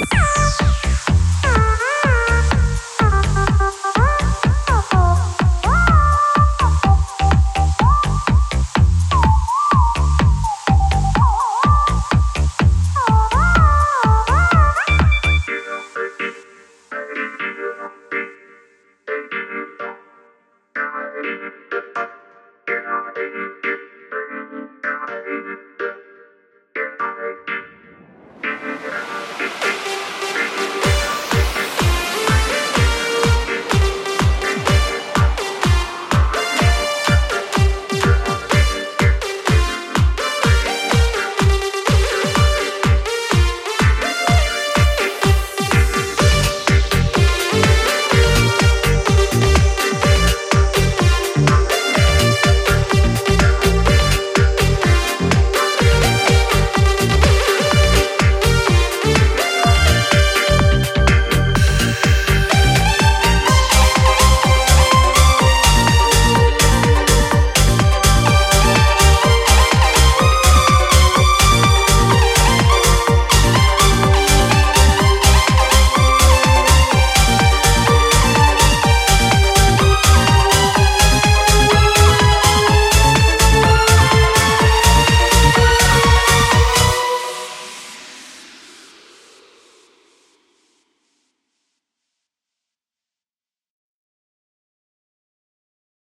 Ah!